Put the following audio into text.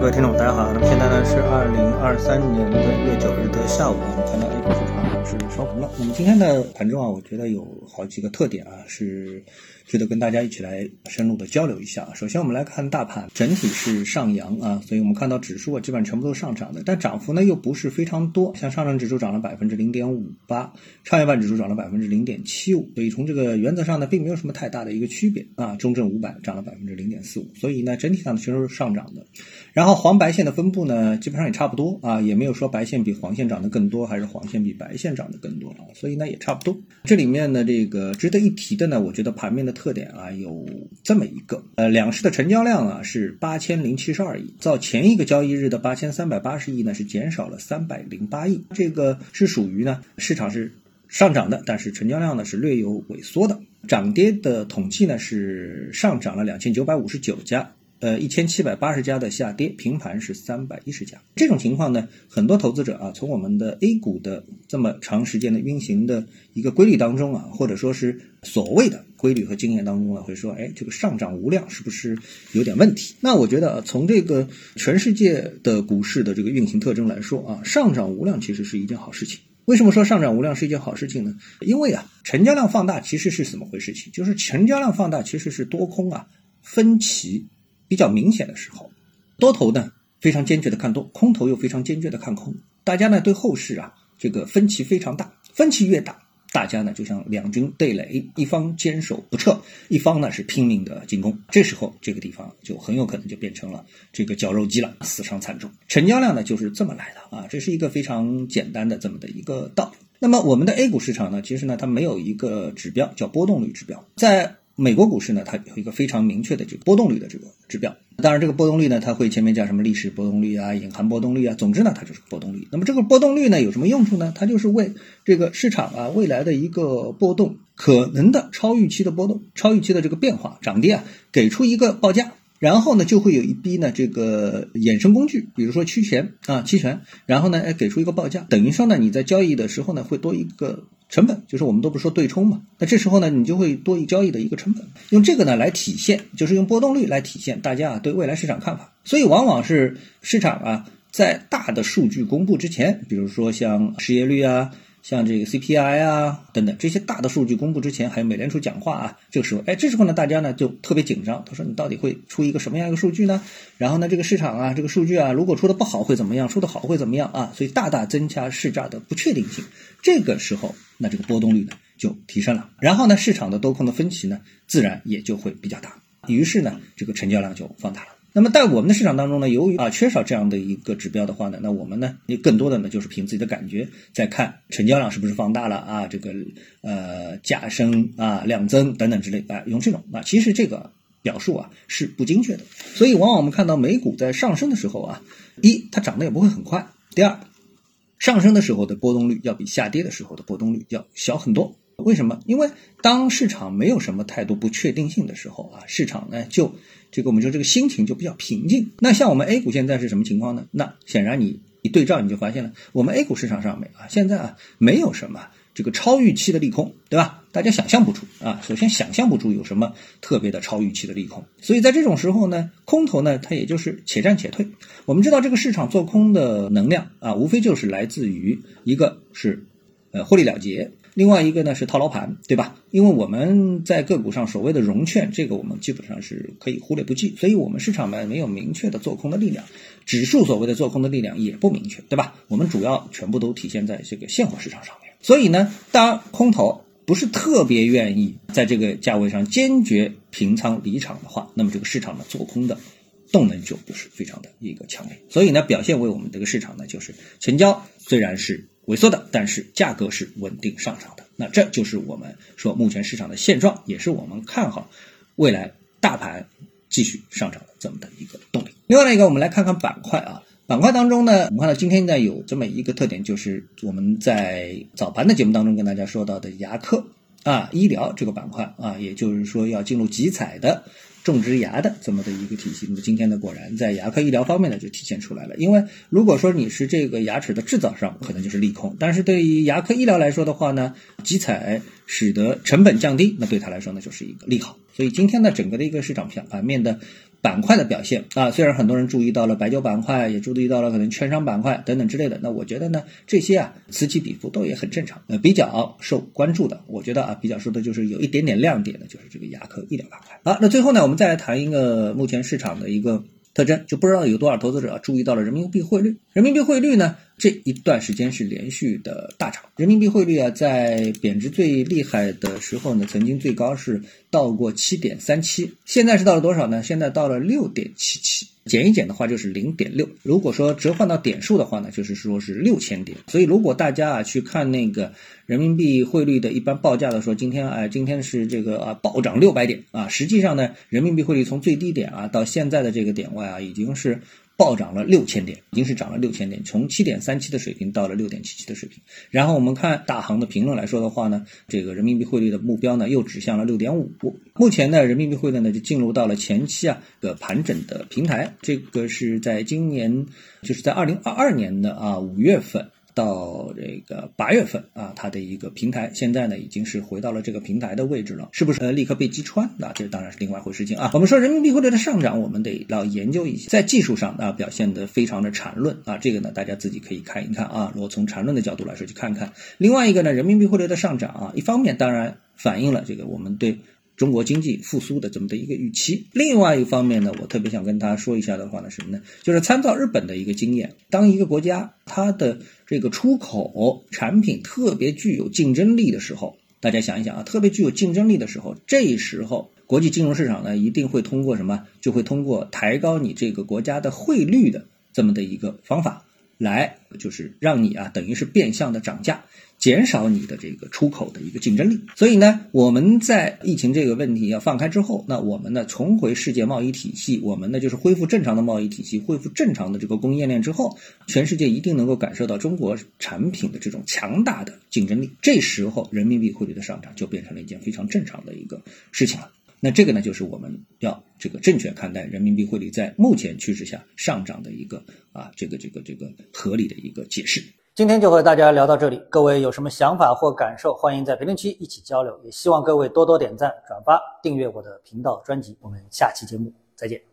各位听众，大家好。那么现在呢是二零二三年的一月九日的下午，我们看到 A 股市场是烧红了。那么今天的盘中啊，我觉得有好几个特点啊是。值得跟大家一起来深入的交流一下。首先，我们来看大盘，整体是上扬啊，所以我们看到指数啊，基本上全部都上涨的，但涨幅呢又不是非常多。像上证指数涨了百分之零点五八，创业板指数涨了百分之零点七五，所以从这个原则上呢，并没有什么太大的一个区别啊。中证五百涨了百分之零点四五，所以呢，整体上全都是上涨的。然后黄白线的分布呢，基本上也差不多啊，也没有说白线比黄线涨得更多，还是黄线比白线涨得更多啊，所以呢也差不多。这里面呢，这个值得一提的呢，我觉得盘面的特点啊有。这么一个，呃，两市的成交量啊是八千零七十二亿，较前一个交易日的八千三百八十亿呢是减少了三百零八亿，这个是属于呢市场是上涨的，但是成交量呢是略有萎缩的。涨跌的统计呢是上涨了两千九百五十九家。呃，一千七百八十家的下跌，平盘是三百一十家。这种情况呢，很多投资者啊，从我们的 A 股的这么长时间的运行的一个规律当中啊，或者说是所谓的规律和经验当中呢，会说，哎，这个上涨无量是不是有点问题？那我觉得，从这个全世界的股市的这个运行特征来说啊，上涨无量其实是一件好事情。为什么说上涨无量是一件好事情呢？因为啊，成交量放大其实是怎么回事？情就是成交量放大其实是多空啊分歧。比较明显的时候，多头呢非常坚决的看多，空头又非常坚决的看空。大家呢对后市啊这个分歧非常大，分歧越大，大家呢就像两军对垒，一方坚守不撤，一方呢是拼命的进攻。这时候这个地方就很有可能就变成了这个绞肉机了，死伤惨重。成交量呢就是这么来的啊，这是一个非常简单的这么的一个道理。那么我们的 A 股市场呢，其实呢它没有一个指标叫波动率指标，在。美国股市呢，它有一个非常明确的这个波动率的这个指标。当然，这个波动率呢，它会前面叫什么历史波动率啊、隐含波动率啊。总之呢，它就是波动率。那么这个波动率呢，有什么用处呢？它就是为这个市场啊未来的一个波动可能的超预期的波动、超预期的这个变化、涨跌啊，给出一个报价。然后呢，就会有一批呢这个衍生工具，比如说期权啊、期权，然后呢，哎给出一个报价，等于说呢，你在交易的时候呢，会多一个。成本就是我们都不说对冲嘛，那这时候呢，你就会多一交易的一个成本，用这个呢来体现，就是用波动率来体现大家啊对未来市场看法。所以往往是市场啊在大的数据公布之前，比如说像失业率啊。像这个 CPI 啊等等这些大的数据公布之前，还有美联储讲话啊，这个时候，哎，这时候呢，大家呢就特别紧张。他说你到底会出一个什么样一个数据呢？然后呢，这个市场啊，这个数据啊，如果出的不好会怎么样？出的好会怎么样啊？所以大大增加市价的不确定性。这个时候，那这个波动率呢就提升了。然后呢，市场的多空的分歧呢，自然也就会比较大。于是呢，这个成交量就放大了。那么在我们的市场当中呢，由于啊缺少这样的一个指标的话呢，那我们呢，也更多的呢就是凭自己的感觉在看成交量是不是放大了啊，这个呃价升啊量增等等之类啊，用这种啊，其实这个表述啊是不精确的。所以往往我们看到美股在上升的时候啊，一它涨得也不会很快，第二上升的时候的波动率要比下跌的时候的波动率要小很多。为什么？因为当市场没有什么太多不确定性的时候啊，市场呢就这个我们说这个心情就比较平静。那像我们 A 股现在是什么情况呢？那显然你一对照你就发现了，我们 A 股市场上面啊现在啊没有什么这个超预期的利空，对吧？大家想象不出啊，首先想象不出有什么特别的超预期的利空。所以在这种时候呢，空头呢它也就是且战且退。我们知道这个市场做空的能量啊，无非就是来自于一个是呃获利了结。另外一个呢是套牢盘，对吧？因为我们在个股上所谓的融券，这个我们基本上是可以忽略不计，所以我们市场呢没有明确的做空的力量，指数所谓的做空的力量也不明确，对吧？我们主要全部都体现在这个现货市场上面。所以呢，当空头不是特别愿意在这个价位上坚决平仓离场的话，那么这个市场呢做空的动能就不是非常的一个强烈。所以呢，表现为我们这个市场呢就是成交虽然是。萎缩的，但是价格是稳定上涨的。那这就是我们说目前市场的现状，也是我们看好未来大盘继续上涨的这么的一个动力。另外呢一个，我们来看看板块啊，板块当中呢，我们看到今天呢有这么一个特点，就是我们在早盘的节目当中跟大家说到的牙科啊、医疗这个板块啊，也就是说要进入集采的。种植牙的这么的一个体系，那么今天呢，果然在牙科医疗方面呢就体现出来了。因为如果说你是这个牙齿的制造商，可能就是利空；但是对于牙科医疗来说的话呢，集采使得成本降低，那对他来说呢就是一个利好。所以今天呢，整个的一个市场盘盘面的板块的表现啊，虽然很多人注意到了白酒板块，也注意到了可能券商板块等等之类的，那我觉得呢，这些啊此起彼伏都也很正常。呃，比较受关注的，我觉得啊比较受的就是有一点点亮点的，就是这个牙科医疗板块。好，那最后呢，我们再来谈一个目前市场的一个特征，就不知道有多少投资者注意到了人民币汇率。人民币汇率呢？这一段时间是连续的大涨，人民币汇率啊，在贬值最厉害的时候呢，曾经最高是到过七点三七，现在是到了多少呢？现在到了六点七七，减一减的话就是零点六。如果说折换到点数的话呢，就是说是六千点。所以如果大家啊去看那个人民币汇率的一般报价的说，今天哎，今天是这个啊暴涨六百点啊，实际上呢，人民币汇率从最低点啊到现在的这个点位啊，已经是。暴涨了六千点，已经是涨了六千点，从七点三七的水平到了六点七七的水平。然后我们看大行的评论来说的话呢，这个人民币汇率的目标呢又指向了六点五。目前呢，人民币汇率呢就进入到了前期啊的盘整的平台。这个是在今年，就是在二零二二年的啊五月份。到这个八月份啊，它的一个平台现在呢已经是回到了这个平台的位置了，是不是立刻被击穿？那这当然是另外一回事情啊。我们说人民币汇率的上涨，我们得要研究一下，在技术上啊表现的非常的缠论啊，这个呢大家自己可以看一看啊。如果从缠论的角度来说去看看，另外一个呢，人民币汇率的上涨啊，一方面当然反映了这个我们对。中国经济复苏的这么的一个预期。另外一方面呢，我特别想跟大家说一下的话呢，什么呢？就是参照日本的一个经验，当一个国家它的这个出口产品特别具有竞争力的时候，大家想一想啊，特别具有竞争力的时候，这时候国际金融市场呢一定会通过什么？就会通过抬高你这个国家的汇率的这么的一个方法。来，就是让你啊，等于是变相的涨价，减少你的这个出口的一个竞争力。所以呢，我们在疫情这个问题要放开之后，那我们呢重回世界贸易体系，我们呢就是恢复正常的贸易体系，恢复正常的这个供应链之后，全世界一定能够感受到中国产品的这种强大的竞争力。这时候，人民币汇率的上涨就变成了一件非常正常的一个事情了。那这个呢，就是我们要这个正确看待人民币汇率在目前趋势下上涨的一个啊，这个这个这个合理的一个解释。今天就和大家聊到这里，各位有什么想法或感受，欢迎在评论区一起交流。也希望各位多多点赞、转发、订阅我的频道专辑。我们下期节目再见。